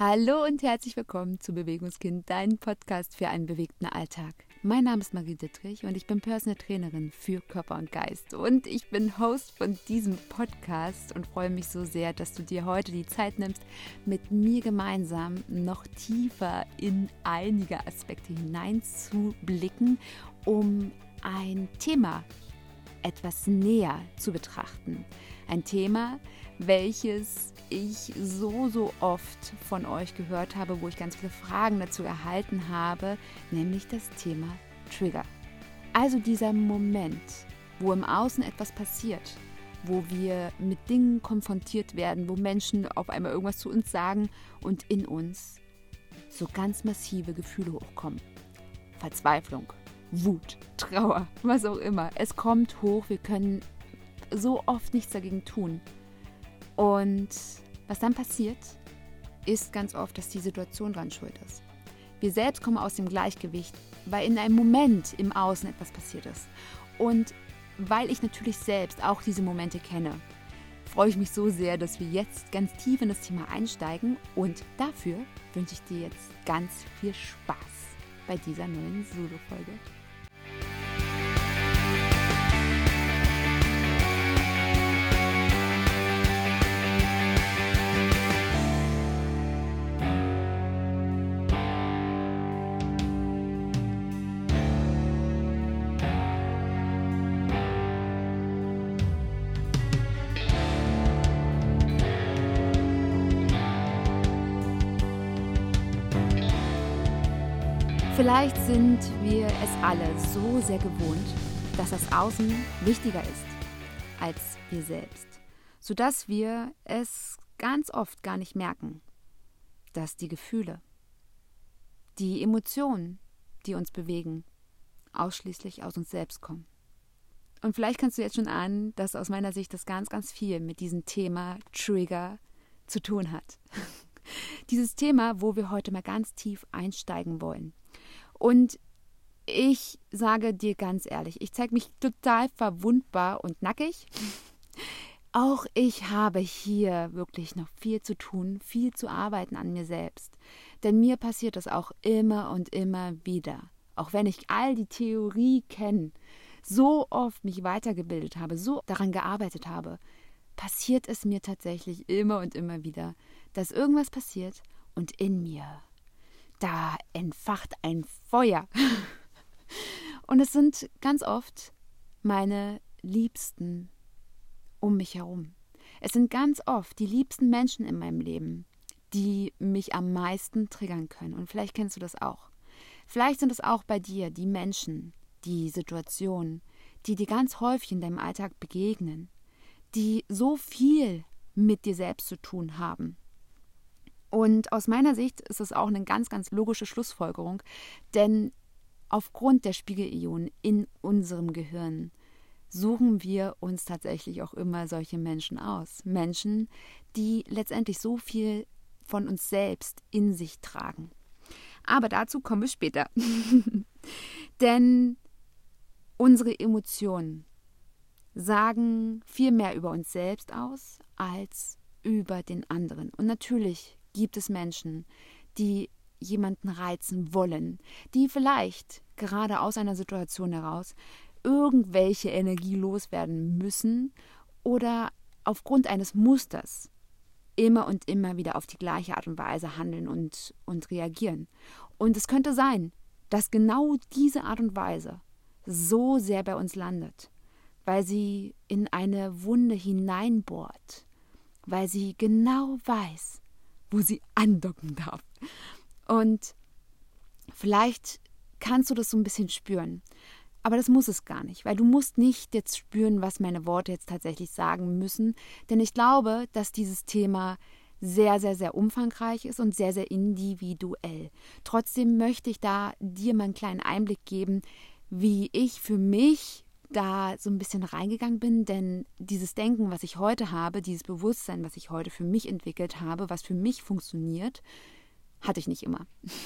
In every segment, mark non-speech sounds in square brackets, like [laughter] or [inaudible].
Hallo und herzlich willkommen zu Bewegungskind, dein Podcast für einen bewegten Alltag. Mein Name ist Marie Dittrich und ich bin Personal Trainerin für Körper und Geist. Und ich bin Host von diesem Podcast und freue mich so sehr, dass du dir heute die Zeit nimmst, mit mir gemeinsam noch tiefer in einige Aspekte hineinzublicken, um ein Thema etwas näher zu betrachten. Ein Thema, welches ich so, so oft von euch gehört habe, wo ich ganz viele Fragen dazu erhalten habe, nämlich das Thema Trigger. Also dieser Moment, wo im Außen etwas passiert, wo wir mit Dingen konfrontiert werden, wo Menschen auf einmal irgendwas zu uns sagen und in uns so ganz massive Gefühle hochkommen. Verzweiflung, Wut, Trauer, was auch immer. Es kommt hoch, wir können so oft nichts dagegen tun. Und was dann passiert, ist ganz oft, dass die Situation dran schuld ist. Wir selbst kommen aus dem Gleichgewicht, weil in einem Moment im Außen etwas passiert ist. Und weil ich natürlich selbst auch diese Momente kenne, freue ich mich so sehr, dass wir jetzt ganz tief in das Thema einsteigen. Und dafür wünsche ich dir jetzt ganz viel Spaß bei dieser neuen Solo-Folge. Vielleicht sind wir es alle so sehr gewohnt, dass das Außen wichtiger ist als wir selbst, sodass wir es ganz oft gar nicht merken, dass die Gefühle, die Emotionen, die uns bewegen, ausschließlich aus uns selbst kommen. Und vielleicht kannst du jetzt schon ahnen, dass aus meiner Sicht das ganz, ganz viel mit diesem Thema Trigger zu tun hat. [laughs] Dieses Thema, wo wir heute mal ganz tief einsteigen wollen. Und ich sage dir ganz ehrlich, ich zeige mich total verwundbar und nackig. Auch ich habe hier wirklich noch viel zu tun, viel zu arbeiten an mir selbst. Denn mir passiert das auch immer und immer wieder. Auch wenn ich all die Theorie kenne, so oft mich weitergebildet habe, so daran gearbeitet habe, passiert es mir tatsächlich immer und immer wieder, dass irgendwas passiert und in mir da entfacht ein Feuer. Und es sind ganz oft meine Liebsten um mich herum. Es sind ganz oft die liebsten Menschen in meinem Leben, die mich am meisten triggern können. Und vielleicht kennst du das auch. Vielleicht sind es auch bei dir die Menschen, die Situationen, die dir ganz häufig in deinem Alltag begegnen, die so viel mit dir selbst zu tun haben und aus meiner Sicht ist es auch eine ganz, ganz logische Schlussfolgerung, denn aufgrund der Spiegelionen in unserem Gehirn suchen wir uns tatsächlich auch immer solche Menschen aus. Menschen, die letztendlich so viel von uns selbst in sich tragen. Aber dazu kommen wir später. [laughs] Denn unsere Emotionen sagen viel mehr über uns selbst aus als über den anderen. Und natürlich gibt es Menschen, die jemanden reizen wollen, die vielleicht gerade aus einer Situation heraus irgendwelche Energie loswerden müssen oder aufgrund eines Musters immer und immer wieder auf die gleiche Art und Weise handeln und, und reagieren. Und es könnte sein, dass genau diese Art und Weise so sehr bei uns landet, weil sie in eine Wunde hineinbohrt, weil sie genau weiß, wo sie andocken darf. Und vielleicht kannst du das so ein bisschen spüren. Aber das muss es gar nicht, weil du musst nicht jetzt spüren, was meine Worte jetzt tatsächlich sagen müssen. Denn ich glaube, dass dieses Thema sehr, sehr, sehr umfangreich ist und sehr, sehr individuell. Trotzdem möchte ich da dir mal einen kleinen Einblick geben, wie ich für mich da so ein bisschen reingegangen bin, denn dieses Denken, was ich heute habe, dieses Bewusstsein, was ich heute für mich entwickelt habe, was für mich funktioniert, hatte ich nicht immer. [laughs]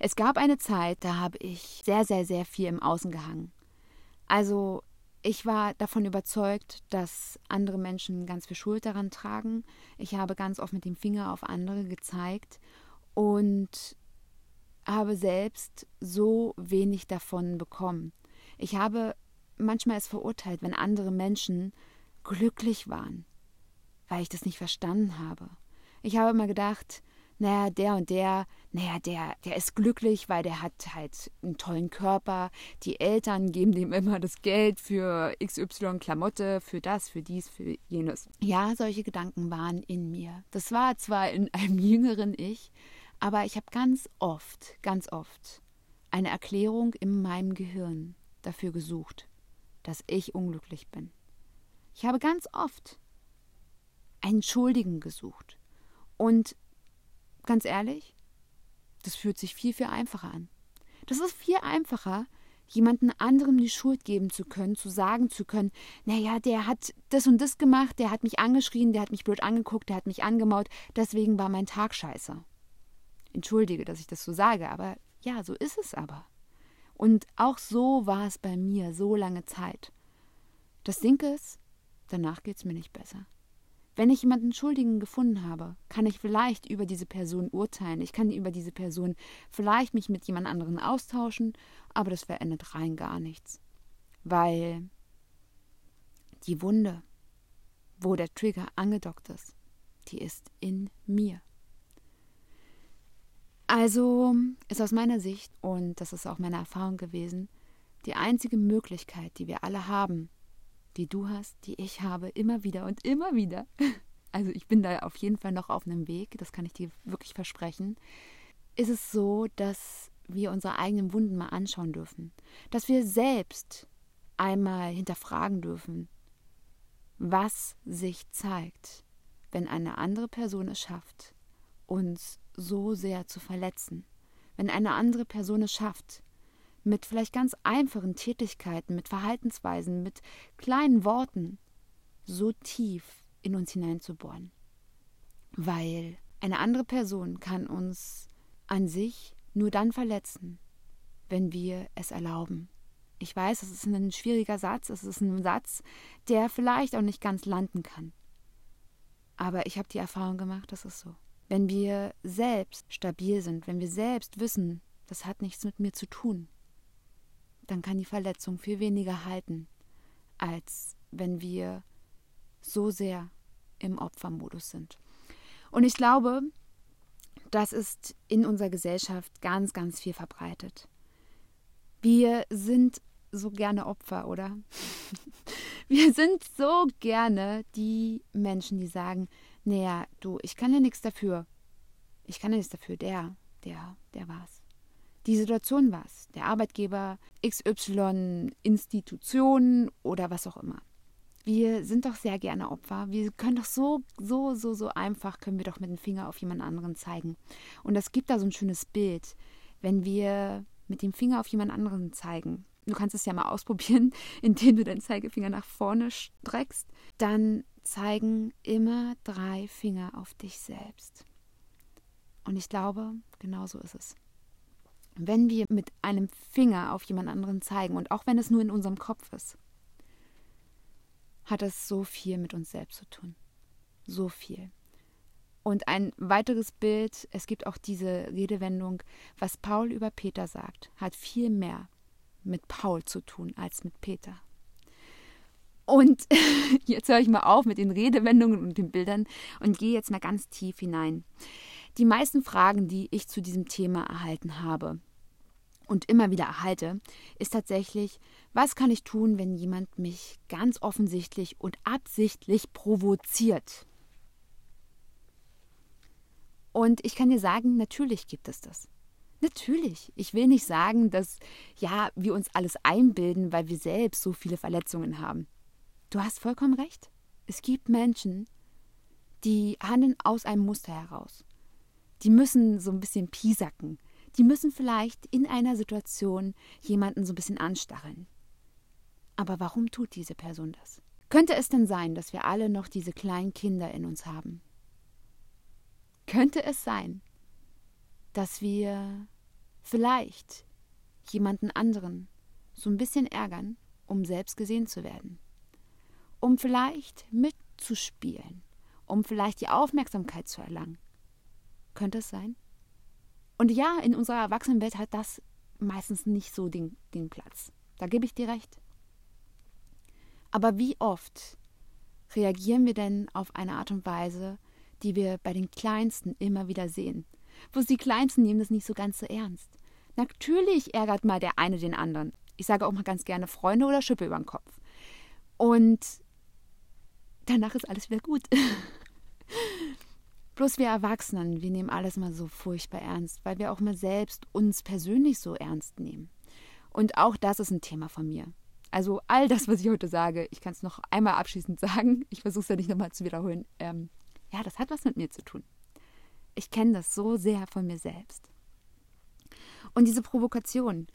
Es gab eine Zeit, da habe ich sehr, sehr, sehr viel im Außen gehangen. Also ich war davon überzeugt, dass andere Menschen ganz viel Schuld daran tragen. Ich habe ganz oft mit dem Finger auf andere gezeigt und habe selbst so wenig davon bekommen. Ich habe manchmal es verurteilt, wenn andere Menschen glücklich waren, weil ich das nicht verstanden habe. Ich habe immer gedacht, naja, der und der, naja, der, der ist glücklich, weil der hat halt einen tollen Körper. Die Eltern geben dem immer das Geld für XY Klamotte, für das, für dies, für jenes. Ja, solche Gedanken waren in mir. Das war zwar in einem [laughs] jüngeren Ich, aber ich habe ganz oft, ganz oft eine Erklärung in meinem Gehirn dafür gesucht, dass ich unglücklich bin. Ich habe ganz oft einen Schuldigen gesucht. Und ganz ehrlich, das fühlt sich viel, viel einfacher an. Das ist viel einfacher, jemanden anderem die Schuld geben zu können, zu sagen zu können, naja, der hat das und das gemacht, der hat mich angeschrien, der hat mich blöd angeguckt, der hat mich angemaut, deswegen war mein Tag scheiße. Entschuldige, dass ich das so sage, aber ja, so ist es aber. Und auch so war es bei mir so lange Zeit. Das Ding ist, danach geht es mir nicht besser. Wenn ich jemanden Schuldigen gefunden habe, kann ich vielleicht über diese Person urteilen. Ich kann über diese Person vielleicht mich mit jemand anderen austauschen, aber das verändert rein gar nichts. Weil die Wunde, wo der Trigger angedockt ist, die ist in mir. Also ist aus meiner Sicht, und das ist auch meine Erfahrung gewesen, die einzige Möglichkeit, die wir alle haben, die du hast, die ich habe, immer wieder und immer wieder. [laughs] Also ich bin da auf jeden Fall noch auf einem Weg, das kann ich dir wirklich versprechen. Ist es so, dass wir unsere eigenen Wunden mal anschauen dürfen, dass wir selbst einmal hinterfragen dürfen, was sich zeigt, wenn eine andere Person es schafft, uns so sehr zu verletzen. Wenn eine andere Person es schafft, mit vielleicht ganz einfachen Tätigkeiten, mit Verhaltensweisen, mit kleinen Worten so tief in uns hineinzubohren. Weil eine andere Person kann uns an sich nur dann verletzen, wenn wir es erlauben. Ich weiß, es ist ein schwieriger Satz, es ist ein Satz, der vielleicht auch nicht ganz landen kann. Aber ich habe die Erfahrung gemacht, das ist so. Wenn wir selbst stabil sind, wenn wir selbst wissen, das hat nichts mit mir zu tun, dann kann die Verletzung viel weniger halten, als wenn wir so sehr im Opfermodus sind. Und ich glaube, das ist in unserer Gesellschaft ganz, ganz viel verbreitet. Wir sind so gerne Opfer, oder? [laughs] Wir sind so gerne die Menschen, die sagen, naja, du, ich kann ja nichts dafür. Ich kann ja nichts dafür. Der, der, der war's. Die Situation war's. Der Arbeitgeber, XY, Institution oder was auch immer. Wir sind doch sehr gerne Opfer. Wir können doch so, so, so, so einfach, können wir doch mit dem Finger auf jemand anderen zeigen. Und es gibt da so ein schönes Bild, wenn wir mit dem Finger auf jemand anderen zeigen. Du kannst es ja mal [laughs] ausprobieren, indem du deinen Zeigefinger nach vorne streckst. Dann zeigen immer drei Finger auf dich selbst. Und ich glaube, genau so ist es. Wenn wir mit einem Finger auf jemand anderen zeigen, und auch wenn es nur in unserem Kopf ist, hat es so viel mit uns selbst zu tun. So viel. Und ein weiteres Bild, es gibt auch diese Redewendung, was Paul über Peter sagt, hat viel mehr mit Paul zu tun als mit Peter. Und [laughs] jetzt höre ich mal auf mit den Redewendungen und den Bildern und gehe jetzt mal ganz tief hinein. Die meisten Fragen, die ich zu diesem Thema erhalten habe und immer wieder erhalte, ist tatsächlich, was kann ich tun, wenn jemand mich ganz offensichtlich und absichtlich provoziert? Und ich kann dir sagen, natürlich gibt es das. Natürlich. Ich will nicht sagen, dass ja, wir uns alles einbilden, weil wir selbst so viele Verletzungen haben. Du hast vollkommen recht. Es gibt Menschen, die handeln aus einem Muster heraus. Die müssen so ein bisschen piesacken. Die müssen vielleicht in einer Situation jemanden so ein bisschen anstacheln. Aber warum tut diese Person das? Könnte es denn sein, dass wir alle noch diese kleinen Kinder in uns haben? Könnte es sein, dass wir vielleicht jemanden anderen so ein bisschen ärgern, um selbst gesehen zu werden? Um vielleicht mitzuspielen, um vielleicht die Aufmerksamkeit zu erlangen. Könnte es sein? Und ja, in unserer Erwachsenenwelt hat das meistens nicht so den, den Platz. Da gebe ich dir recht. Aber wie oft reagieren wir denn auf eine Art und Weise, die wir bei den Kleinsten immer wieder sehen? Wo die Kleinsten nehmen das nicht so ganz so ernst. Natürlich ärgert mal der eine den anderen. Ich sage auch mal ganz gerne Freunde oder Schippe über den Kopf. Und danach ist alles wieder gut. Bloß wir Erwachsenen, wir nehmen alles mal so furchtbar ernst, weil wir auch mal selbst uns persönlich so ernst nehmen. Und auch das ist ein Thema von mir. Also all das, was ich heute sage, ich kann es noch einmal abschließend [laughs] sagen, ich versuche es ja nicht nochmal zu wiederholen. Ähm, ja, das hat was mit mir zu tun. Ich kenne das so sehr von mir selbst. Und diese Provokation,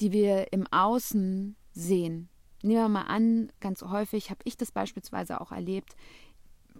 die wir im Außen sehen, nehmen wir mal an, ganz häufig habe ich das beispielsweise auch erlebt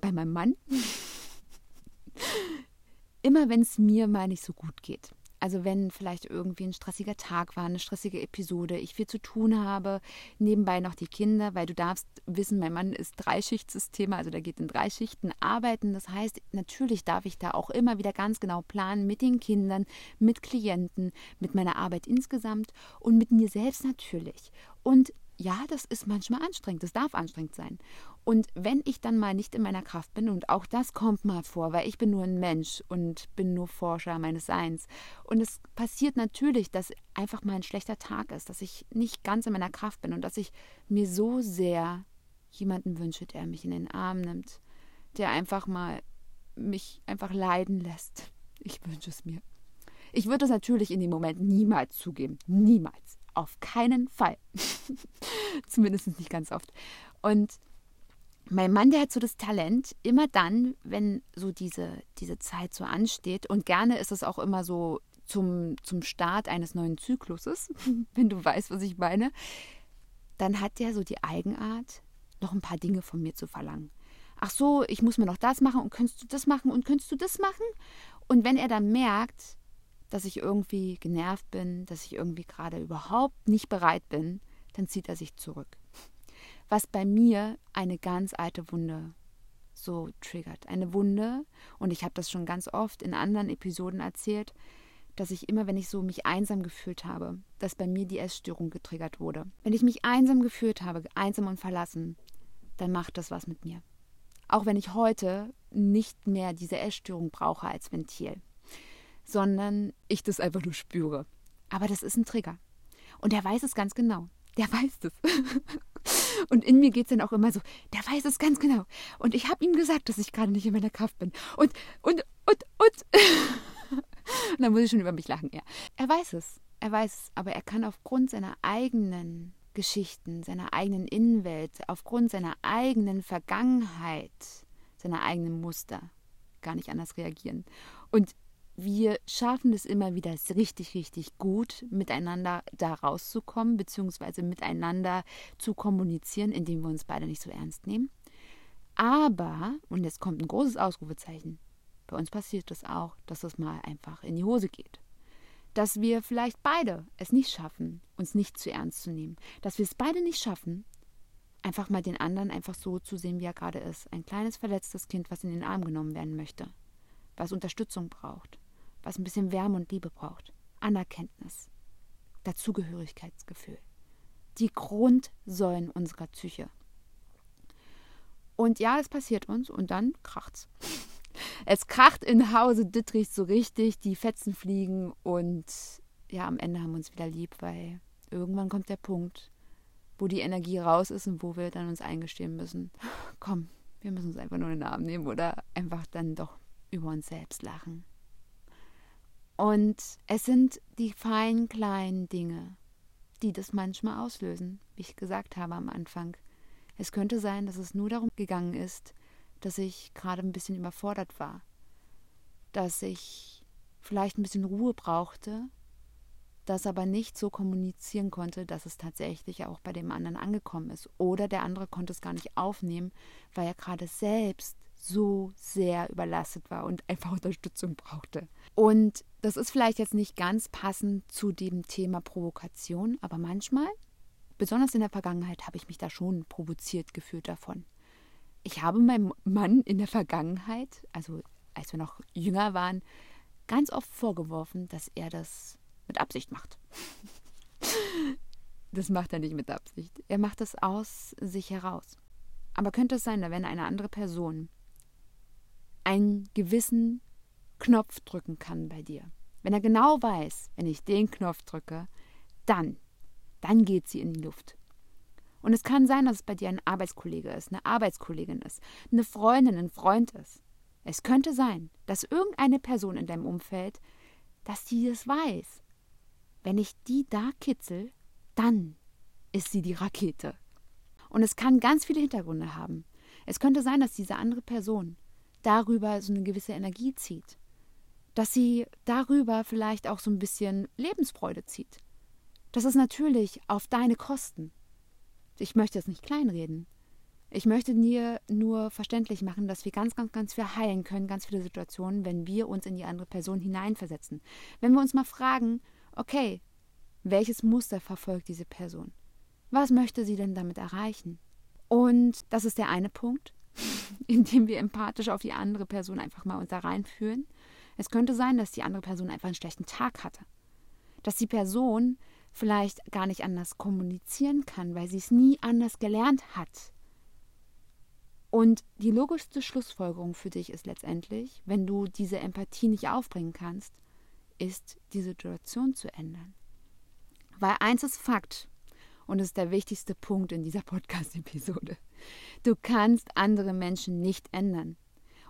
bei meinem Mann. [laughs] Immer wenn es mir mal nicht so gut geht. Also wenn vielleicht irgendwie ein stressiger Tag war, eine stressige Episode, ich viel zu tun habe, nebenbei noch die Kinder, weil du darfst wissen, mein Mann ist Dreischichtsystem, also der geht in drei Schichten arbeiten. Das heißt, natürlich darf ich da auch immer wieder ganz genau planen mit den Kindern, mit Klienten, mit meiner Arbeit insgesamt und mit mir selbst natürlich. Und ja, das ist manchmal anstrengend, das darf anstrengend sein. Und wenn ich dann mal nicht in meiner Kraft bin, und auch das kommt mal vor, weil ich bin nur ein Mensch und bin nur Forscher meines Seins. Und es passiert natürlich, dass einfach mal ein schlechter Tag ist, dass ich nicht ganz in meiner Kraft bin und dass ich mir so sehr jemanden wünsche, der mich in den Arm nimmt, der einfach mal mich einfach leiden lässt. Ich wünsche es mir. Ich würde es natürlich in dem Moment niemals zugeben. Niemals. Auf keinen Fall. [laughs] Zumindest nicht ganz oft. Und mein Mann, der hat so das Talent, immer dann, wenn so diese, diese Zeit so ansteht, und gerne ist es auch immer so zum, zum Start eines neuen Zykluses, [laughs] wenn du weißt, was ich meine, dann hat der so die Eigenart, noch ein paar Dinge von mir zu verlangen. Ach so, ich muss mir noch das machen und könntest du das machen und könntest du das machen? Und wenn er dann merkt, dass ich irgendwie genervt bin, dass ich irgendwie gerade überhaupt nicht bereit bin, dann zieht er sich zurück. Was bei mir eine ganz alte Wunde so triggert. Eine Wunde, und ich habe das schon ganz oft in anderen Episoden erzählt, dass ich immer, wenn ich so mich einsam gefühlt habe, dass bei mir die Essstörung getriggert wurde. Wenn ich mich einsam gefühlt habe, einsam und verlassen, dann macht das was mit mir. Auch wenn ich heute nicht mehr diese Essstörung brauche als Ventil sondern ich das einfach nur spüre. Aber das ist ein Trigger. Und der weiß es ganz genau. Der weiß es. [laughs] Und in mir geht es dann auch immer so, der weiß es ganz genau. Und ich habe ihm gesagt, dass ich gerade nicht in meiner Kraft bin. Und, und, und, und. [laughs] und dann muss ich schon über mich lachen. Ja. Er weiß es. Er weiß es. Aber er kann aufgrund seiner eigenen Geschichten, seiner eigenen Innenwelt, aufgrund seiner eigenen Vergangenheit, seiner eigenen Muster gar nicht anders reagieren. Und wir schaffen es immer wieder richtig, richtig gut, miteinander da rauszukommen, beziehungsweise miteinander zu kommunizieren, indem wir uns beide nicht so ernst nehmen. Aber, und jetzt kommt ein großes Ausrufezeichen, bei uns passiert das auch, dass es mal einfach in die Hose geht. Dass wir vielleicht beide es nicht schaffen, uns nicht zu ernst zu nehmen. Dass wir es beide nicht schaffen, einfach mal den anderen einfach so zu sehen, wie er gerade ist. Ein kleines verletztes Kind, was in den Arm genommen werden möchte, was Unterstützung braucht was ein bisschen Wärme und Liebe braucht. Anerkenntnis, Dazugehörigkeitsgefühl. Die Grundsäulen unserer Psyche. Und ja, es passiert uns und dann kracht's. [laughs] Es kracht in Hause Dittrich so richtig, die Fetzen fliegen und ja, am Ende haben wir uns wieder lieb, weil irgendwann kommt der Punkt, wo die Energie raus ist und wo wir dann uns eingestehen müssen. Komm, wir müssen uns einfach nur in den Arm nehmen oder einfach dann doch über uns selbst lachen. Und es sind die feinen kleinen Dinge, die das manchmal auslösen, wie ich gesagt habe am Anfang. Es könnte sein, dass es nur darum gegangen ist, dass ich gerade ein bisschen überfordert war, dass ich vielleicht ein bisschen Ruhe brauchte, das aber nicht so kommunizieren konnte, dass es tatsächlich auch bei dem anderen angekommen ist. Oder der andere konnte es gar nicht aufnehmen, weil er gerade selbst so sehr überlastet war und einfach [laughs] Unterstützung brauchte. Und das ist vielleicht jetzt nicht ganz passend zu dem Thema Provokation, aber manchmal, besonders in der Vergangenheit, habe ich mich da schon provoziert gefühlt davon. Ich habe meinem Mann in der Vergangenheit, also als wir noch jünger waren, ganz oft vorgeworfen, dass er das mit Absicht macht. [laughs] das macht er nicht mit Absicht. Er macht das aus sich heraus. Aber könnte es sein, wenn eine andere Person einen gewissen Knopf drücken kann bei dir, wenn er genau weiß, wenn ich den Knopf drücke, dann, dann geht sie in die Luft. Und es kann sein, dass es bei dir ein Arbeitskollege ist, eine Arbeitskollegin ist, eine Freundin, ein Freund ist. Es könnte sein, dass irgendeine Person in deinem Umfeld, dass sie das weiß. Wenn ich die da kitzel, dann ist sie die Rakete. Und es kann ganz viele Hintergründe haben. Es könnte sein, dass diese andere Person darüber so eine gewisse Energie zieht. Dass sie darüber vielleicht auch so ein bisschen Lebensfreude zieht. Das ist natürlich auf deine Kosten. Ich möchte es nicht kleinreden. Ich möchte dir nur verständlich machen, dass wir ganz, ganz, ganz viel heilen können, ganz viele Situationen, wenn wir uns in die andere Person hineinversetzen. Wenn wir uns mal fragen, okay, welches Muster verfolgt diese Person? Was möchte sie denn damit erreichen? Und das ist der eine Punkt, [laughs] indem wir empathisch auf die andere Person einfach mal uns da reinfühlen. Es könnte sein, dass die andere Person einfach einen schlechten Tag hatte. Dass die Person vielleicht gar nicht anders kommunizieren kann, weil sie es nie anders gelernt hat. Und die logischste Schlussfolgerung für dich ist letztendlich, wenn du diese Empathie nicht aufbringen kannst, ist die Situation zu ändern. Weil eins ist Fakt, und das ist der wichtigste Punkt in dieser Podcast-Episode. Du kannst andere Menschen nicht ändern.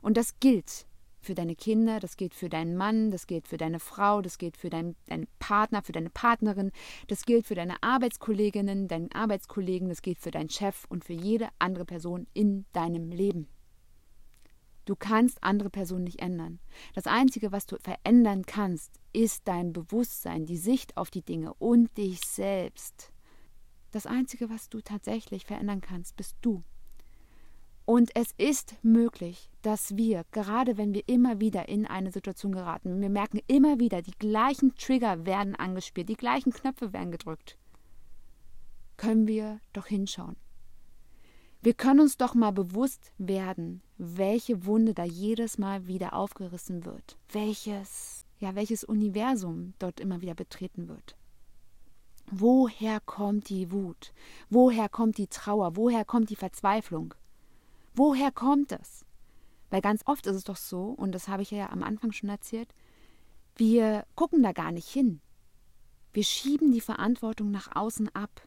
Und das gilt für deine Kinder, das gilt für deinen Mann, das gilt für deine Frau, das gilt für deinen, deinen Partner, für deine Partnerin, das gilt für deine Arbeitskolleginnen, deinen Arbeitskollegen, das gilt für deinen Chef und für jede andere Person in deinem Leben. Du kannst andere Personen nicht ändern. Das Einzige, was du verändern kannst, ist dein Bewusstsein, die Sicht auf die Dinge und dich selbst. Das Einzige, was du tatsächlich verändern kannst, bist du. Und es ist möglich, dass wir, gerade wenn wir immer wieder in eine Situation geraten, wir merken immer wieder, die gleichen Trigger werden angespielt, die gleichen Knöpfe werden gedrückt, können wir doch hinschauen. Wir können uns doch mal bewusst werden, welche Wunde da jedes Mal wieder aufgerissen wird, welches, ja, welches Universum dort immer wieder betreten wird. Woher kommt die Wut? Woher kommt die Trauer? Woher kommt die Verzweiflung? Woher kommt es? Weil ganz oft ist es doch so, und das habe ich ja am Anfang schon erzählt, wir gucken da gar nicht hin. Wir schieben die Verantwortung nach außen ab.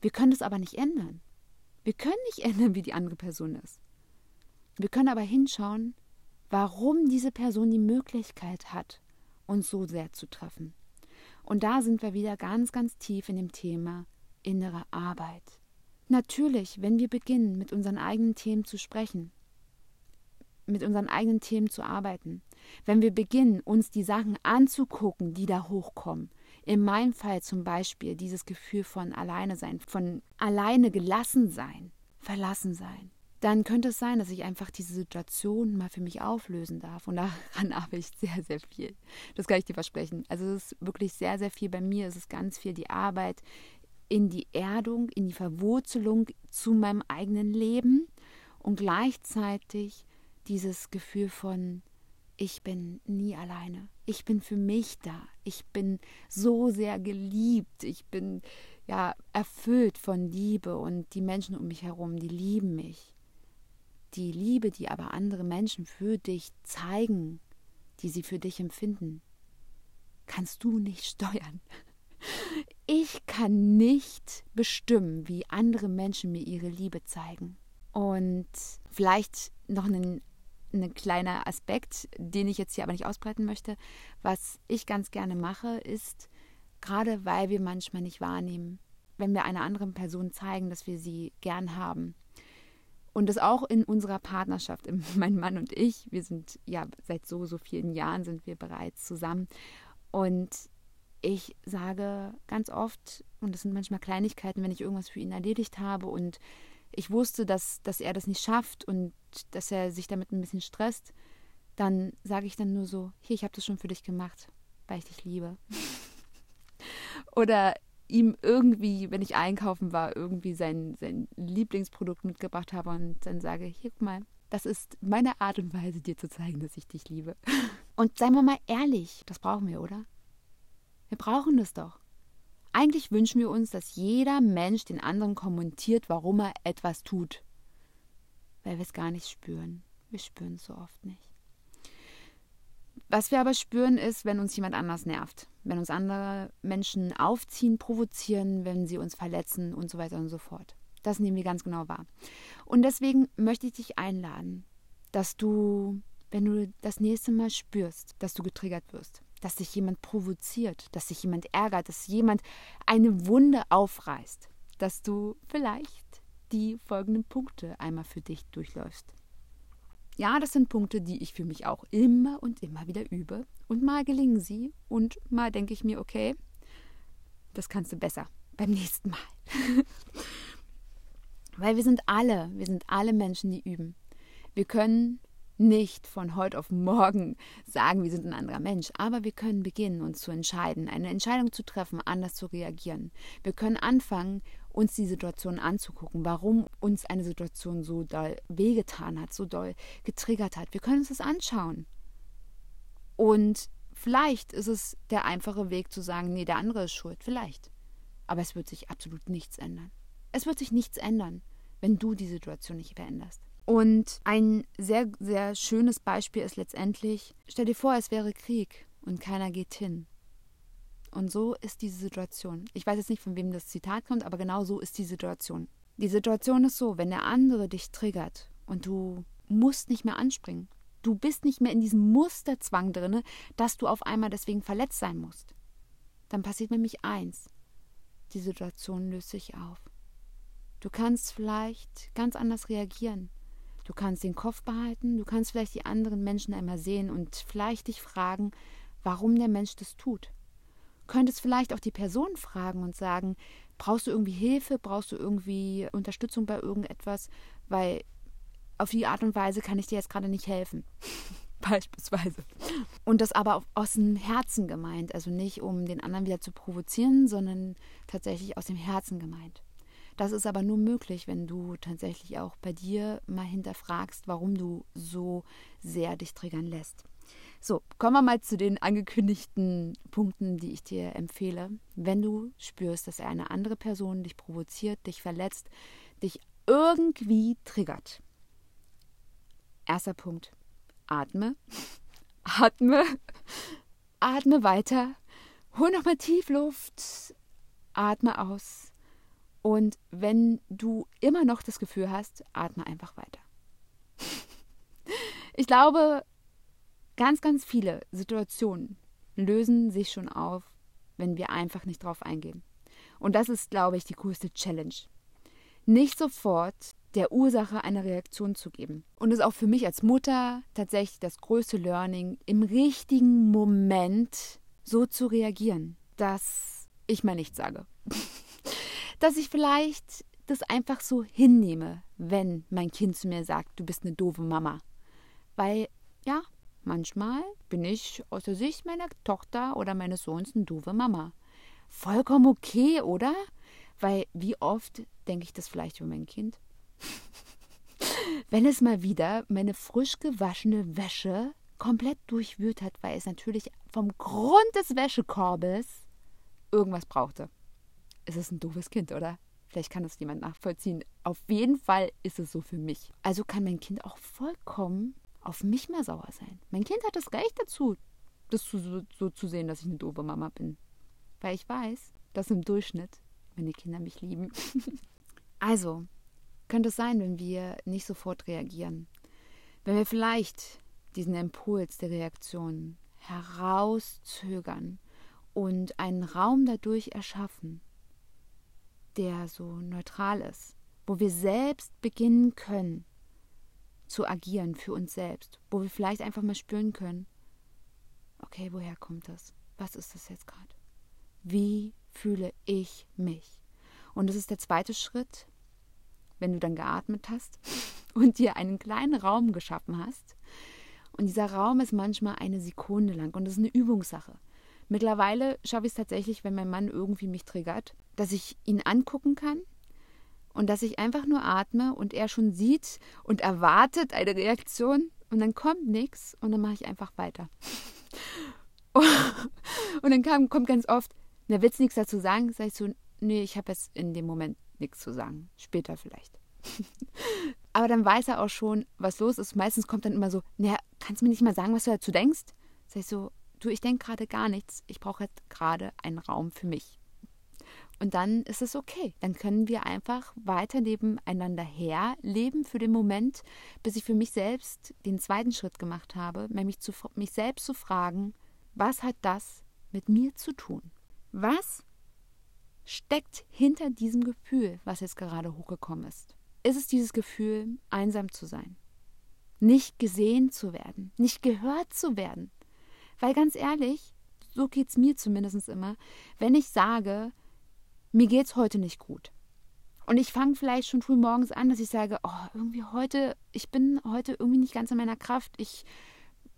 Wir können es aber nicht ändern. Wir können nicht [laughs] ändern, wie die andere Person ist. Wir können aber hinschauen, warum diese Person die Möglichkeit hat, uns so sehr zu treffen. Und da sind wir wieder ganz, ganz tief in dem Thema innere Arbeit. Natürlich, wenn wir beginnen, mit unseren eigenen Themen zu sprechen, mit unseren eigenen Themen zu arbeiten, wenn wir beginnen, uns die Sachen anzugucken, die da hochkommen, in meinem Fall zum Beispiel dieses Gefühl von alleine sein, von alleine gelassen sein, verlassen sein, dann könnte es sein, dass ich einfach diese Situation mal für mich auflösen darf. Und daran [laughs] arbeite ich sehr, sehr viel. Das kann ich dir versprechen. Also es ist wirklich sehr, sehr viel bei mir. Es ist ganz viel die Arbeit, in die Erdung, in die Verwurzelung zu meinem eigenen Leben und gleichzeitig dieses Gefühl von, ich bin nie alleine. Ich bin für mich da. Ich bin so sehr geliebt. Ich bin ja erfüllt von Liebe und die Menschen um mich herum, die lieben mich. Die Liebe, die aber andere Menschen für dich zeigen, die sie für dich empfinden, kannst du nicht steuern. [laughs] Ich kann nicht bestimmen, wie andere Menschen mir ihre Liebe zeigen. Und vielleicht noch ein, ein kleiner Aspekt, den ich jetzt hier aber nicht ausbreiten möchte. Was ich ganz gerne mache, ist, gerade weil wir manchmal nicht wahrnehmen, wenn wir einer anderen Person zeigen, dass wir sie gern haben. Und das auch in unserer Partnerschaft, [laughs] mein Mann und ich, wir sind ja seit so, so vielen Jahren sind wir bereits zusammen. Und ich sage ganz oft, und das sind manchmal Kleinigkeiten, wenn ich irgendwas für ihn erledigt habe und ich wusste, dass, dass er das nicht schafft und dass er sich damit ein bisschen stresst, dann sage ich dann nur so, hier, ich habe das schon für dich gemacht, weil ich dich liebe. [laughs] Oder ihm irgendwie, wenn ich einkaufen war, irgendwie sein, sein Lieblingsprodukt mitgebracht habe und dann sage, hier, guck mal, das ist meine Art und Weise, dir zu zeigen, dass ich dich liebe. [laughs] Und seien wir mal ehrlich, das brauchen wir, oder? Wir brauchen das doch. Eigentlich wünschen wir uns, dass jeder Mensch den anderen kommentiert, warum er etwas tut. Weil wir es gar nicht spüren. Wir spüren es so oft nicht. Was wir aber spüren, ist, wenn uns jemand anders nervt. Wenn uns andere Menschen aufziehen, provozieren, wenn sie uns verletzen und so weiter und so fort. Das nehmen wir ganz genau wahr. Und deswegen möchte ich dich einladen, dass du, wenn du das nächste Mal spürst, dass du getriggert wirst, dass sich jemand provoziert, dass sich jemand ärgert, dass jemand eine Wunde aufreißt, dass du vielleicht die folgenden Punkte einmal für dich durchläufst. Ja, das sind Punkte, die ich für mich auch immer und immer wieder übe. Und mal gelingen sie und mal denke ich mir, okay, das kannst du besser beim [laughs] nächsten Mal. Weil wir sind alle, wir sind alle Menschen, die üben. Wir können nicht von heute auf morgen sagen, wir sind ein anderer Mensch, aber wir können beginnen, uns zu entscheiden, eine Entscheidung zu treffen, anders zu reagieren. Wir können anfangen, uns die Situation anzugucken, warum uns eine Situation so doll wehgetan hat, so doll getriggert hat. Wir können uns das anschauen. Und vielleicht ist es der einfache Weg zu sagen, nee, der andere ist schuld, vielleicht. Aber es wird sich absolut nichts ändern. Es wird sich nichts ändern, wenn du die Situation nicht veränderst. Und ein sehr, sehr schönes Beispiel ist letztendlich, stell dir vor, es wäre Krieg und keiner geht hin. Und so ist diese Situation. Ich weiß jetzt nicht, von wem das Zitat kommt, aber genau so ist die Situation. Die Situation ist so, wenn der andere dich triggert und du musst nicht mehr anspringen. Du bist nicht mehr in diesem Musterzwang drin, dass du auf einmal deswegen verletzt sein musst. Dann passiert nämlich eins. Die Situation löst sich auf. Du kannst vielleicht ganz anders reagieren. Du kannst den Kopf behalten, du kannst vielleicht die anderen Menschen einmal sehen und vielleicht dich fragen, warum der Mensch das tut. Könntest vielleicht auch die Person fragen und sagen, brauchst du irgendwie Hilfe, brauchst du irgendwie Unterstützung bei irgendetwas, weil auf die Art und Weise kann ich dir jetzt gerade nicht helfen. [laughs] Beispielsweise. Und das aber aus dem Herzen gemeint, also nicht um den anderen wieder zu provozieren, sondern tatsächlich aus dem Herzen gemeint. Das ist aber nur möglich, wenn du tatsächlich auch bei dir mal hinterfragst, warum du so sehr dich triggern lässt. So, kommen wir mal zu den angekündigten Punkten, die ich dir empfehle. Wenn du spürst, dass eine andere Person dich provoziert, dich verletzt, dich irgendwie triggert. Erster Punkt. Atme. [laughs] Atme. Atme weiter. Hol nochmal tief Luft. Atme aus. Und wenn du immer noch das Gefühl hast, atme einfach weiter. [laughs] Ich glaube, ganz, ganz viele Situationen lösen sich schon auf, wenn wir einfach nicht drauf eingehen. Und das ist, glaube ich, die größte Challenge. Nicht sofort der Ursache eine Reaktion zu geben. Und es ist auch für mich als Mutter tatsächlich das größte Learning, im richtigen Moment so zu reagieren, dass ich mal nichts sage. [laughs] dass ich vielleicht das einfach so hinnehme, wenn mein Kind zu mir sagt, du bist eine doofe Mama. Weil, ja, manchmal bin ich aus der Sicht meiner Tochter oder meines Sohns eine doofe Mama. Vollkommen okay, oder? Weil wie oft denke ich das vielleicht über mein Kind? [laughs] wenn es mal wieder meine frisch gewaschene Wäsche komplett durchwühlt hat, weil es natürlich vom Grund des Wäschekorbes irgendwas brauchte ist es ein doofes Kind, oder? Vielleicht kann das jemand nachvollziehen. Auf jeden Fall ist es so für mich. Also kann mein Kind auch vollkommen auf mich mehr sauer sein. Mein Kind hat das Recht dazu, das so, so zu sehen, dass ich eine doofe Mama bin. Weil ich weiß, dass im Durchschnitt meine Kinder mich lieben. [laughs] also, könnte es sein, wenn wir nicht sofort reagieren. Wenn wir vielleicht diesen Impuls der Reaktion herauszögern und einen Raum dadurch erschaffen, der so neutral ist, wo wir selbst beginnen können zu agieren für uns selbst, wo wir vielleicht einfach mal spüren können, okay, woher kommt das? Was ist das jetzt gerade? Wie fühle ich mich? Und das ist der zweite Schritt, wenn du dann geatmet hast [laughs] und dir einen kleinen Raum geschaffen hast. Und dieser Raum ist manchmal eine Sekunde lang und das ist eine Übungssache. Mittlerweile schaffe ich es tatsächlich, wenn mein Mann irgendwie mich triggert, dass ich ihn angucken kann und dass ich einfach nur atme und er schon sieht und erwartet eine Reaktion und dann kommt nichts und dann mache ich einfach weiter. [laughs] und dann kam, kommt ganz oft, na, willst du nichts dazu sagen? Sag ich so, nee, ich habe jetzt in dem Moment nichts zu sagen. Später vielleicht. [laughs] Aber dann weiß er auch schon, was los ist. Meistens kommt dann immer so, naja, kannst du mir nicht mal sagen, was du dazu denkst? Sag ich so, du, ich denke gerade gar nichts. Ich brauche jetzt gerade einen Raum für mich. Und dann ist es okay. Dann können wir einfach weiter nebeneinander herleben für den Moment, bis ich für mich selbst den zweiten Schritt gemacht habe, nämlich zu, mich selbst zu fragen, was hat das mit mir zu tun? Was steckt hinter diesem Gefühl, was jetzt gerade hochgekommen ist? Ist es dieses Gefühl, einsam zu sein? Nicht gesehen zu werden, nicht gehört zu werden? Weil ganz ehrlich, so geht es mir zumindest immer, wenn ich sage, mir geht's heute nicht gut. Und ich fange vielleicht schon früh morgens an, dass ich sage, oh, irgendwie heute, ich bin heute irgendwie nicht ganz in meiner Kraft. Ich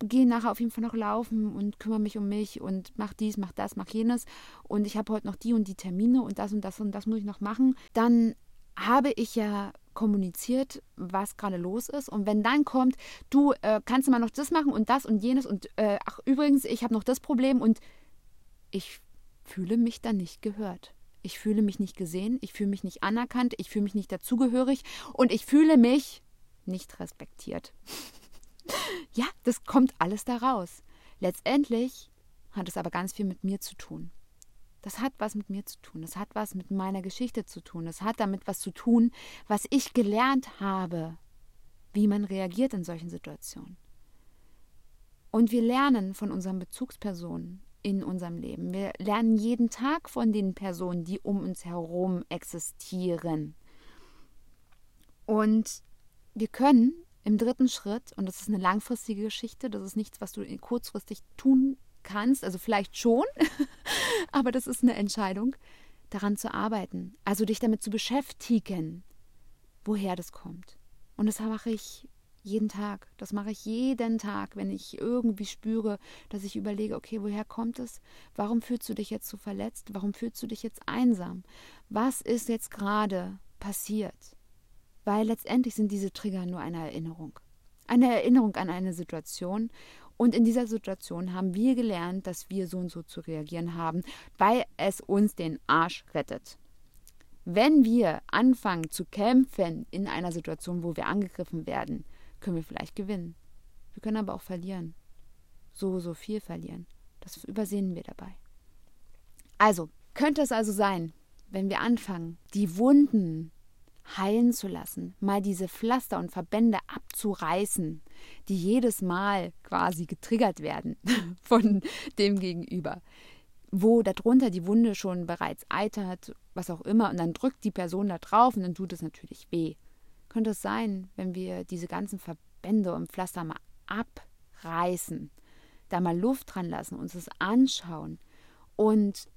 gehe nachher auf jeden Fall noch laufen und kümmere mich um mich und mach dies, mach das, mach jenes. Und ich habe heute noch die und die Termine und das und das und das muss ich noch machen. Dann habe ich ja kommuniziert, was gerade los ist. Und wenn dann kommt, du äh, kannst du mal noch das machen und das und jenes und äh, ach übrigens, ich habe noch das Problem und ich fühle mich dann nicht gehört. Ich fühle mich nicht gesehen, ich fühle mich nicht anerkannt, ich fühle mich nicht dazugehörig und ich fühle mich nicht respektiert. [laughs] ja, das kommt alles daraus. Letztendlich hat es aber ganz viel mit mir zu tun. Das hat was mit mir zu tun. Das hat was mit meiner Geschichte zu tun. Das hat damit was zu tun, was ich gelernt habe, wie man reagiert in solchen Situationen. Und wir lernen von unseren Bezugspersonen in unserem Leben. Wir lernen jeden Tag von den Personen, die um uns herum existieren. Und wir können im dritten Schritt, und das ist eine langfristige Geschichte, das ist nichts, was du kurzfristig tun kannst, also vielleicht schon, [laughs] aber das ist eine Entscheidung, daran zu arbeiten, also dich damit zu beschäftigen, woher das kommt. Und das mache ich jeden Tag. Das mache ich jeden Tag, wenn ich irgendwie spüre, dass ich überlege, okay, woher kommt es? Warum fühlst du dich jetzt so verletzt? Warum fühlst du dich jetzt einsam? Was ist jetzt gerade passiert? Weil letztendlich sind diese Trigger nur eine Erinnerung. Eine Erinnerung an eine Situation. Und in dieser Situation haben wir gelernt, dass wir so und so zu reagieren haben, weil es uns den Arsch rettet. Wenn wir anfangen zu kämpfen in einer Situation, wo wir angegriffen werden, können wir vielleicht gewinnen. Wir können aber auch verlieren. So, so viel verlieren. Das übersehen wir dabei. Also, könnte es also sein, wenn wir anfangen, die Wunden heilen zu lassen, mal diese Pflaster und Verbände abzureißen, die jedes Mal quasi getriggert werden [laughs] von dem Gegenüber, wo darunter die Wunde schon bereits eitert, was auch immer, und dann drückt die Person da drauf und dann tut es natürlich weh könnte es sein, wenn wir diese ganzen Verbände und Pflaster mal abreißen, da mal Luft dran lassen, uns das anschauen und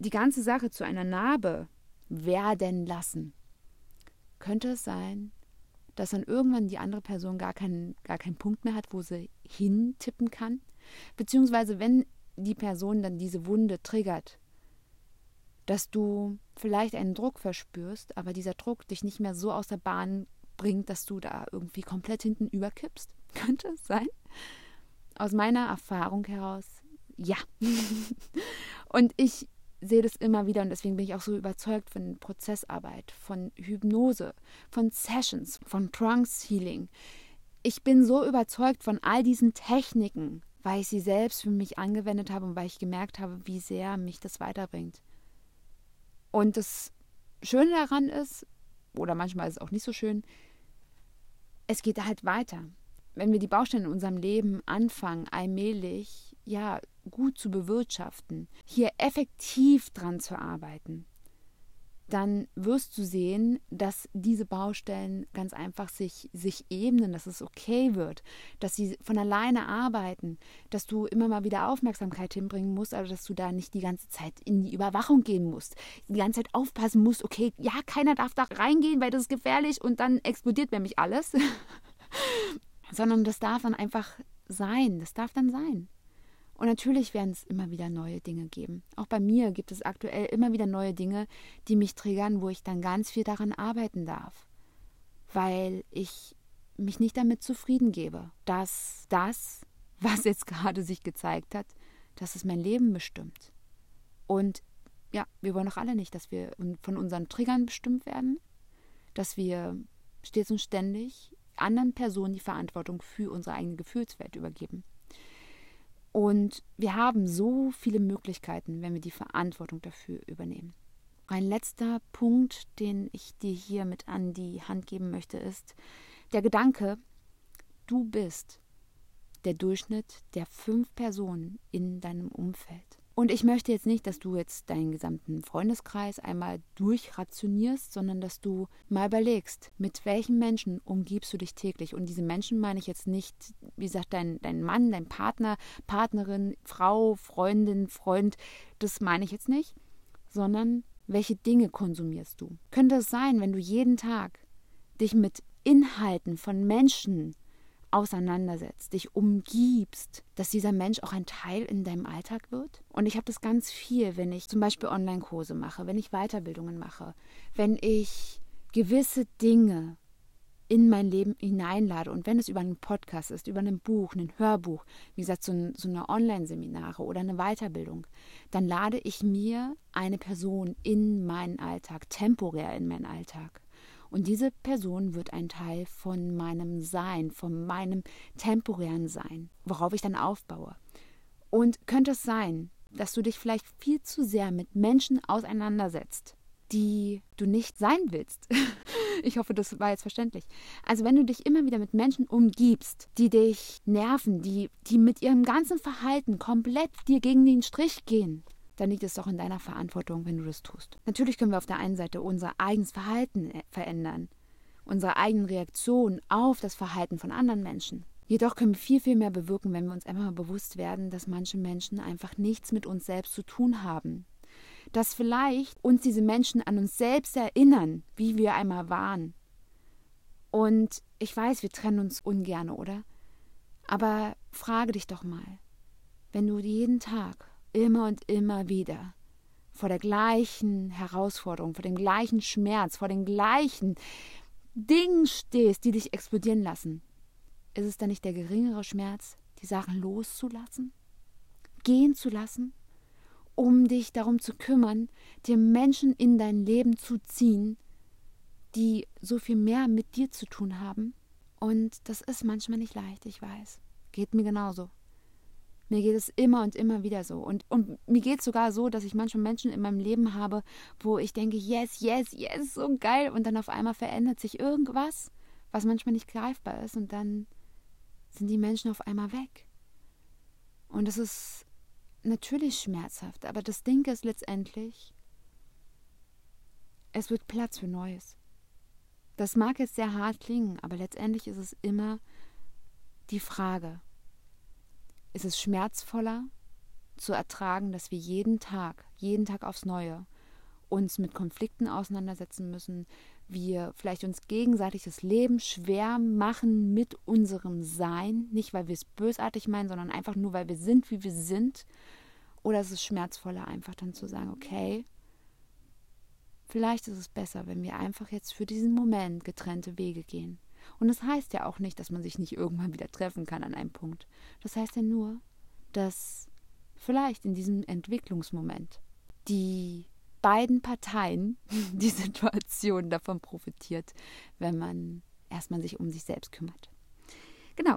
die ganze Sache zu einer Narbe werden lassen, könnte es sein, dass dann irgendwann die andere Person gar keinen, gar keinen Punkt mehr hat, wo sie hintippen kann. Beziehungsweise wenn die Person dann diese Wunde triggert, dass du vielleicht einen Druck verspürst, aber dieser Druck dich nicht mehr so aus der Bahn bringt, dass du da irgendwie komplett hinten überkippst. [laughs] Könnte es sein? Aus meiner Erfahrung heraus, ja. [laughs] und ich sehe das immer wieder und deswegen bin ich auch so überzeugt von Prozessarbeit, von Hypnose, von Sessions, von Trance Healing. Ich bin so überzeugt von all diesen Techniken, weil ich sie selbst für mich angewendet habe und weil ich gemerkt habe, wie sehr mich das weiterbringt. Und das Schöne daran ist, oder manchmal ist es auch nicht so schön, es geht halt weiter. Wenn wir die Baustellen in unserem Leben anfangen, allmählich ja gut zu bewirtschaften, hier effektiv dran zu arbeiten, dann wirst du sehen, dass diese Baustellen ganz einfach sich, sich ebnen, dass es okay wird, dass sie von alleine arbeiten, dass du immer mal wieder Aufmerksamkeit hinbringen musst, also dass du da nicht die ganze Zeit in die Überwachung gehen musst, die ganze Zeit aufpassen musst, okay, ja, keiner darf da reingehen, weil das ist gefährlich und dann explodiert nämlich alles, [laughs] sondern das darf dann einfach sein, das darf dann sein. Und natürlich werden es immer wieder neue Dinge geben. Auch bei mir gibt es aktuell immer wieder neue Dinge, die mich triggern, wo ich dann ganz viel daran arbeiten darf. Weil ich mich nicht damit zufrieden gebe, dass das, was [laughs] jetzt gerade sich gezeigt hat, dass es mein Leben bestimmt. Und ja, wir wollen doch alle nicht, dass wir von unseren Triggern bestimmt werden, dass wir stets und ständig anderen Personen die Verantwortung für unsere eigene Gefühlswelt übergeben. Und wir haben so viele Möglichkeiten, wenn wir die Verantwortung dafür übernehmen. Ein letzter Punkt, den ich dir hier mit an die Hand geben möchte, ist der Gedanke, du bist der Durchschnitt der fünf Personen in deinem Umfeld. Und ich möchte jetzt nicht, dass du jetzt deinen gesamten Freundeskreis einmal durchrationierst, sondern dass du mal überlegst, mit welchen Menschen umgibst du dich täglich. Und diese Menschen meine ich jetzt nicht, wie gesagt, dein, dein Mann, dein Partner, Partnerin, Frau, Freundin, Freund, das meine ich jetzt nicht, sondern welche Dinge konsumierst du. Könnte es sein, wenn du jeden Tag dich mit Inhalten von Menschen auseinandersetzt, dich umgibst, dass dieser Mensch auch ein Teil in deinem Alltag wird. Und ich habe das ganz viel, wenn ich zum Beispiel Online-Kurse mache, wenn ich Weiterbildungen mache, wenn ich gewisse Dinge in mein Leben hineinlade und wenn es über einen Podcast ist, über ein Buch, ein Hörbuch, wie gesagt, so, ein, so eine Online-Seminare oder eine Weiterbildung, dann lade ich mir eine Person in meinen Alltag, temporär in meinen Alltag. Und diese Person wird ein Teil von meinem Sein, von meinem temporären Sein, worauf ich dann aufbaue. Und könnte es sein, dass du dich vielleicht viel zu sehr mit Menschen auseinandersetzt, die du nicht sein willst. [laughs] ich hoffe, das war jetzt verständlich. Also wenn du dich immer wieder mit Menschen umgibst, die dich nerven, die, die mit ihrem ganzen Verhalten komplett dir gegen den Strich gehen, dann liegt es doch in deiner Verantwortung, wenn du das tust. Natürlich können wir auf der einen Seite unser eigenes Verhalten äh, verändern, unsere eigenen Reaktionen auf das Verhalten von anderen Menschen. Jedoch können wir viel, viel mehr bewirken, wenn wir uns einfach mal bewusst werden, dass manche Menschen einfach nichts mit uns selbst zu tun haben. Dass vielleicht uns diese Menschen an uns selbst erinnern, wie wir einmal waren. Und ich weiß, wir trennen uns ungern, oder? Aber frage dich doch mal, wenn du jeden Tag immer und immer wieder vor der gleichen Herausforderung, vor dem gleichen Schmerz, vor den gleichen Dingen stehst, die dich explodieren lassen, ist es dann nicht der geringere Schmerz, die Sachen loszulassen, gehen zu lassen, um dich darum zu kümmern, dir Menschen in dein Leben zu ziehen, die so viel mehr mit dir zu tun haben? Und das ist manchmal nicht leicht, ich weiß. Geht mir genauso. Mir geht es immer und immer wieder so. Und, und mir geht es sogar so, dass ich manchmal Menschen in meinem Leben habe, wo ich denke, yes, yes, yes, so geil. Und dann auf einmal verändert sich irgendwas, was manchmal nicht greifbar ist. Und dann sind die Menschen auf einmal weg. Und das ist natürlich schmerzhaft. Aber das Ding ist letztendlich, es wird Platz für Neues. Das mag jetzt sehr hart klingen, aber letztendlich ist es immer die Frage, ist es schmerzvoller zu ertragen, dass wir jeden Tag, jeden Tag aufs Neue uns mit Konflikten auseinandersetzen müssen, wir vielleicht uns gegenseitig das Leben schwer machen mit unserem Sein, nicht weil wir es bösartig meinen, sondern einfach nur, weil wir sind, wie wir sind. Oder ist es schmerzvoller, einfach dann zu sagen, okay, vielleicht ist es besser, wenn wir einfach jetzt für diesen Moment getrennte Wege gehen. Und das heißt ja auch nicht, dass man sich nicht irgendwann wieder treffen kann an einem Punkt. Das heißt ja nur, dass vielleicht in diesem Entwicklungsmoment die beiden Parteien [laughs] die Situation davon profitiert, wenn man erstmal sich um sich selbst kümmert. Genau.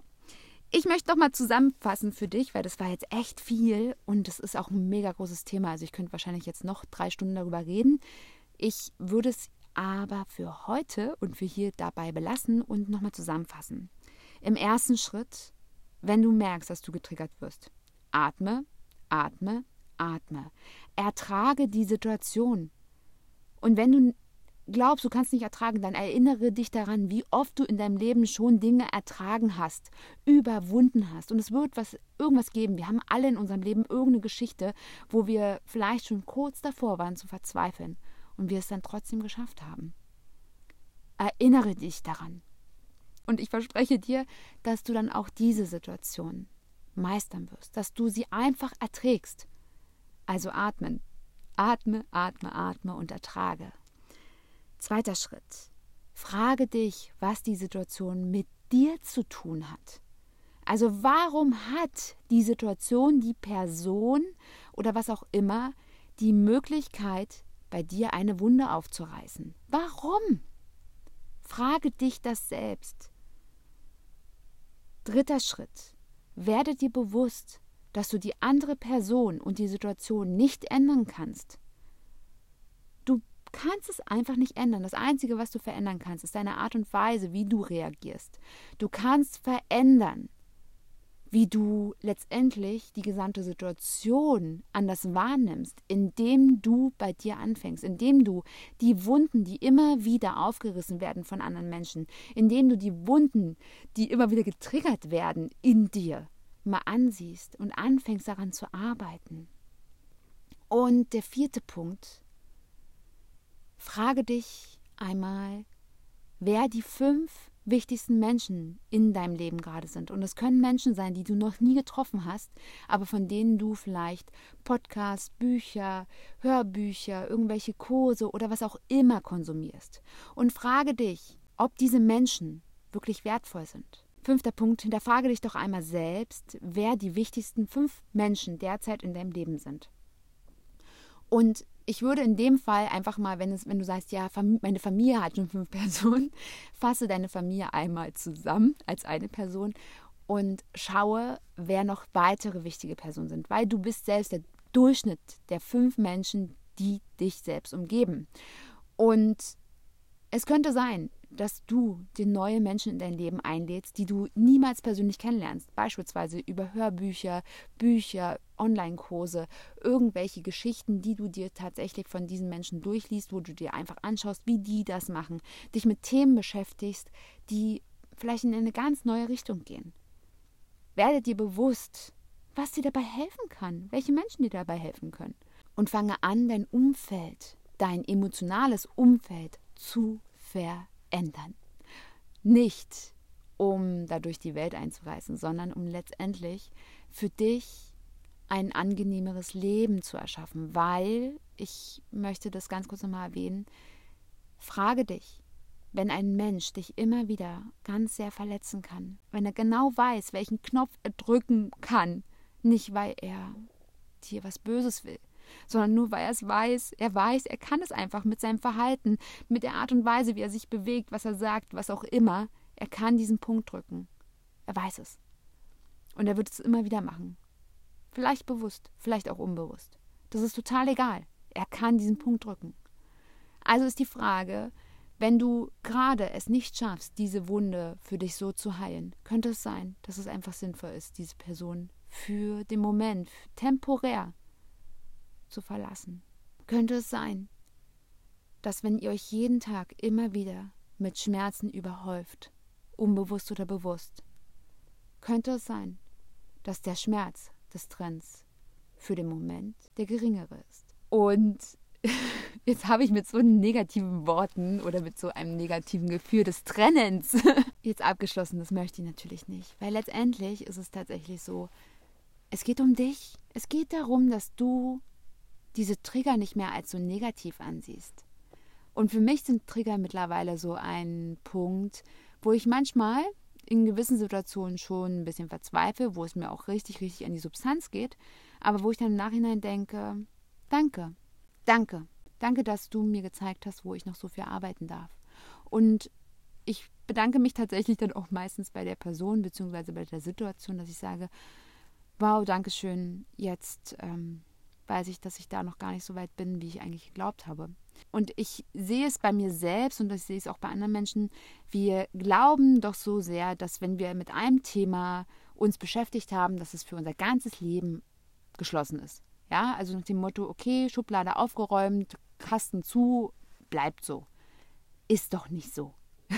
Ich möchte noch mal zusammenfassen für dich, weil das war jetzt echt viel und es ist auch ein mega großes Thema. Also ich könnte wahrscheinlich jetzt noch drei Stunden darüber reden. Ich würde es aber für heute und für hier dabei belassen und nochmal zusammenfassen. Im ersten Schritt, wenn du merkst, dass du getriggert wirst, atme, atme, atme. Ertrage die Situation. Und wenn du glaubst, du kannst nicht ertragen, dann erinnere dich daran, wie oft du in deinem Leben schon Dinge ertragen hast, überwunden hast. Und es wird was, irgendwas geben. Wir haben alle in unserem Leben irgendeine Geschichte, wo wir vielleicht schon kurz davor waren zu verzweifeln und wir es dann trotzdem geschafft haben. Erinnere dich daran. Und ich verspreche dir, dass du dann auch diese Situation meistern wirst, dass du sie einfach erträgst. Also atmen. Atme, atme, atme und ertrage. Zweiter Schritt. Frage dich, was die Situation mit dir zu tun hat. Also warum hat die Situation, die Person oder was auch immer die Möglichkeit, bei dir eine Wunde aufzureißen? Warum? Frage dich das selbst. Dritter Schritt. Werde dir bewusst, dass du die andere Person und die Situation nicht ändern kannst. Du kannst es einfach nicht ändern. Das Einzige, was du verändern kannst, ist deine Art und Weise, wie du reagierst. Du kannst verändern, wie du letztendlich die gesamte Situation anders wahrnimmst, indem du bei dir anfängst, indem du die Wunden, die immer wieder aufgerissen werden von anderen Menschen, indem du die Wunden, die immer wieder getriggert werden in dir, mal ansiehst und anfängst daran zu arbeiten. Und der vierte Punkt, frage dich einmal, wer die fünf wichtigsten Menschen in deinem Leben gerade sind. Und es können Menschen sein, die du noch nie getroffen hast, aber von denen du vielleicht Podcasts, Bücher, Hörbücher, irgendwelche Kurse oder was auch immer konsumierst. Und frage dich, ob diese Menschen wirklich wertvoll sind. Fünfter Punkt, hinterfrage dich doch einmal selbst, wer die wichtigsten fünf Menschen derzeit in deinem Leben sind. Und ich würde in dem Fall einfach mal, wenn, es, wenn du sagst, ja, meine Familie hat schon fünf [laughs] Personen, fasse deine Familie einmal zusammen als eine Person und schaue, wer noch weitere wichtige Personen sind, weil du bist selbst der Durchschnitt der fünf Menschen, die dich selbst umgeben. Und es könnte sein, dass du dir neue Menschen in dein Leben einlädst, die du niemals persönlich kennenlernst. Beispielsweise über Hörbücher, Bücher, Online-Kurse, irgendwelche Geschichten, die du dir tatsächlich von diesen Menschen durchliest, wo du dir einfach anschaust, wie die das machen, dich mit Themen beschäftigst, die vielleicht in eine ganz neue Richtung gehen. Werde dir bewusst, was dir dabei helfen kann, welche Menschen dir dabei helfen können. Und fange an, dein Umfeld, dein emotionales Umfeld zu verändern. Nicht um dadurch die Welt einzureißen, sondern um letztendlich für dich ein angenehmeres Leben zu erschaffen, weil, ich möchte das ganz kurz nochmal erwähnen, frage dich, wenn ein Mensch dich immer wieder ganz sehr verletzen kann, wenn er genau weiß, welchen Knopf er drücken kann, nicht weil er dir was Böses will, sondern nur weil er es weiß, er weiß, er kann es einfach mit seinem Verhalten, mit der Art und Weise, wie er sich bewegt, was er sagt, was auch immer, er kann diesen Punkt drücken. Er weiß es. Und er wird es immer wieder machen. Vielleicht bewusst, vielleicht auch unbewusst. Das ist total egal. Er kann diesen Punkt drücken. Also ist die Frage, wenn du gerade es nicht schaffst, diese Wunde für dich so zu heilen, könnte es sein, dass es einfach sinnvoll ist, diese Person für den Moment, temporär zu verlassen. Könnte es sein, dass wenn ihr euch jeden Tag immer wieder mit Schmerzen überhäuft, unbewusst oder bewusst, könnte es sein, dass der Schmerz des Trends für den Moment der geringere ist. Und [laughs] jetzt habe ich mit so negativen Worten oder mit so einem negativen Gefühl des Trennens [laughs] jetzt abgeschlossen. Das möchte ich natürlich nicht, weil letztendlich ist es tatsächlich so, es geht um dich. Es geht darum, dass du diese Trigger nicht mehr als so negativ ansiehst. Und für mich sind Trigger mittlerweile so ein Punkt, wo ich manchmal in gewissen Situationen schon ein bisschen verzweifle, wo es mir auch richtig, richtig an die Substanz geht, aber wo ich dann im Nachhinein denke, danke, danke, danke, dass du mir gezeigt hast, wo ich noch so viel arbeiten darf. Und ich bedanke mich tatsächlich dann auch meistens bei der Person bzw. bei der Situation, dass ich sage, wow, danke schön, jetzt ähm, weiß ich, dass ich da noch gar nicht so weit bin, wie ich eigentlich geglaubt habe. Und ich sehe es bei mir selbst und ich sehe es auch bei anderen Menschen. Wir glauben doch so sehr, dass wenn wir mit einem Thema uns beschäftigt haben, dass es für unser ganzes Leben geschlossen ist. Ja, also nach dem Motto, okay, Schublade aufgeräumt, Kasten zu, bleibt so. Ist doch nicht so. [laughs]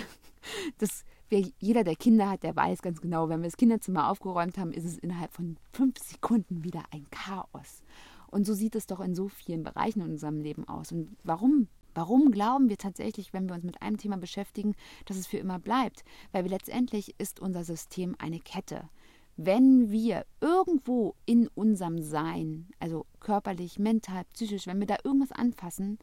Das, wer, jeder, der Kinder hat, der weiß ganz genau, wenn wir das Kinderzimmer aufgeräumt haben, ist es innerhalb von fünf Sekunden wieder ein Chaos. Und so sieht es doch in so vielen Bereichen in unserem Leben aus. Und warum? Warum glauben wir tatsächlich, wenn wir uns mit einem Thema beschäftigen, dass es für immer bleibt? Weil wir letztendlich ist unser System eine Kette. Wenn wir irgendwo in unserem Sein, also körperlich, mental, psychisch, wenn wir da irgendwas anfassen,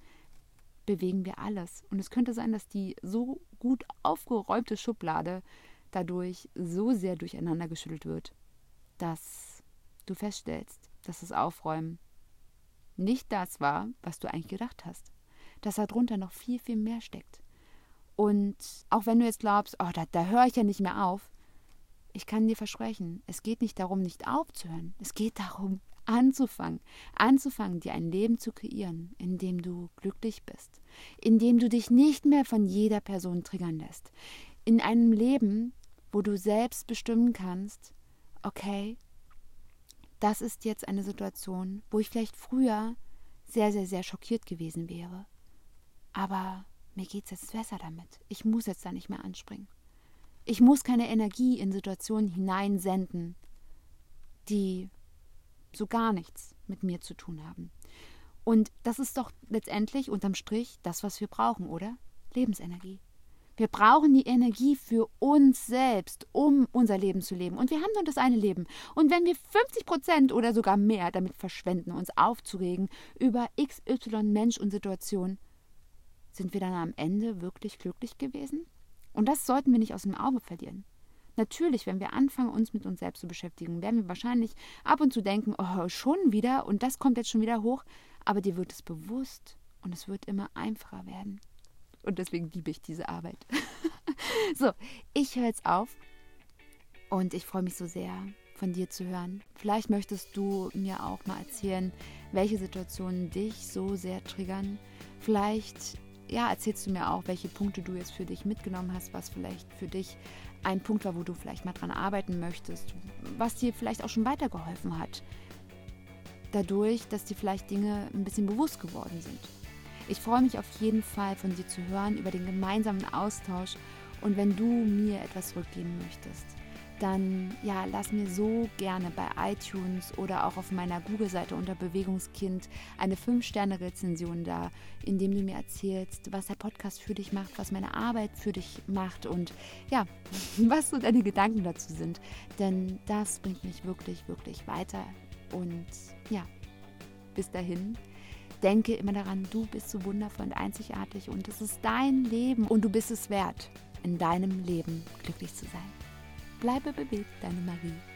bewegen wir alles. Und es könnte sein, dass die so gut aufgeräumte Schublade dadurch so sehr durcheinander geschüttelt wird, dass du feststellst, dass das Aufräumen nicht das war, was du eigentlich gedacht hast. Dass darunter noch viel, viel mehr steckt. Und auch wenn du jetzt glaubst, oh, da, da höre ich ja nicht mehr auf, ich kann dir versprechen, es geht nicht darum, nicht aufzuhören. Es geht darum, anzufangen. Anzufangen, dir ein Leben zu kreieren, in dem du glücklich bist. In dem du dich nicht mehr von jeder Person triggern lässt. In einem Leben, wo du selbst bestimmen kannst, okay, das ist jetzt eine Situation, wo ich vielleicht früher sehr, sehr, sehr schockiert gewesen wäre. Aber mir geht es jetzt besser damit. Ich muss jetzt da nicht mehr anspringen. Ich muss keine Energie in Situationen hineinsenden, die so gar nichts mit mir zu tun haben. Und das ist doch letztendlich unterm Strich das, was wir brauchen, oder? Lebensenergie. Wir brauchen die Energie für uns selbst, um unser Leben zu leben. Und wir haben nur das eine Leben. Und wenn wir 50 Prozent oder sogar mehr damit verschwenden, uns aufzuregen über XY Mensch und Situation, sind wir dann am Ende wirklich glücklich gewesen? Und das sollten wir nicht aus dem Auge verlieren. Natürlich, wenn wir anfangen, uns mit uns selbst zu beschäftigen, werden wir wahrscheinlich ab und zu denken, oh, schon wieder und das kommt jetzt schon wieder hoch. Aber dir wird es bewusst und es wird immer einfacher werden. Und deswegen liebe ich diese Arbeit. [laughs] so, ich höre jetzt auf und ich freue mich so sehr, von dir zu hören. Vielleicht möchtest du mir auch mal erzählen, welche Situationen dich so sehr triggern. Vielleicht ja, erzählst du mir auch, welche Punkte du jetzt für dich mitgenommen hast, was vielleicht für dich ein Punkt war, wo du vielleicht mal dran arbeiten möchtest, was dir vielleicht auch schon weitergeholfen hat. Dadurch, dass dir vielleicht Dinge ein bisschen bewusst geworden sind. Ich freue mich auf jeden Fall von dir zu hören über den gemeinsamen Austausch und wenn du mir etwas zurückgeben möchtest dann ja, lass mir so gerne bei iTunes oder auch auf meiner Google-Seite unter Bewegungskind eine 5-Sterne-Rezension da, indem du mir erzählst, was der Podcast für dich macht, was meine Arbeit für dich macht und ja, [laughs] was so deine Gedanken dazu sind. Denn das bringt mich wirklich, wirklich weiter. Und ja, bis dahin. Denke immer daran, du bist so wundervoll und einzigartig und es ist dein Leben und du bist es wert, in deinem Leben glücklich zu sein. Bleibe bewegt, deine Marie.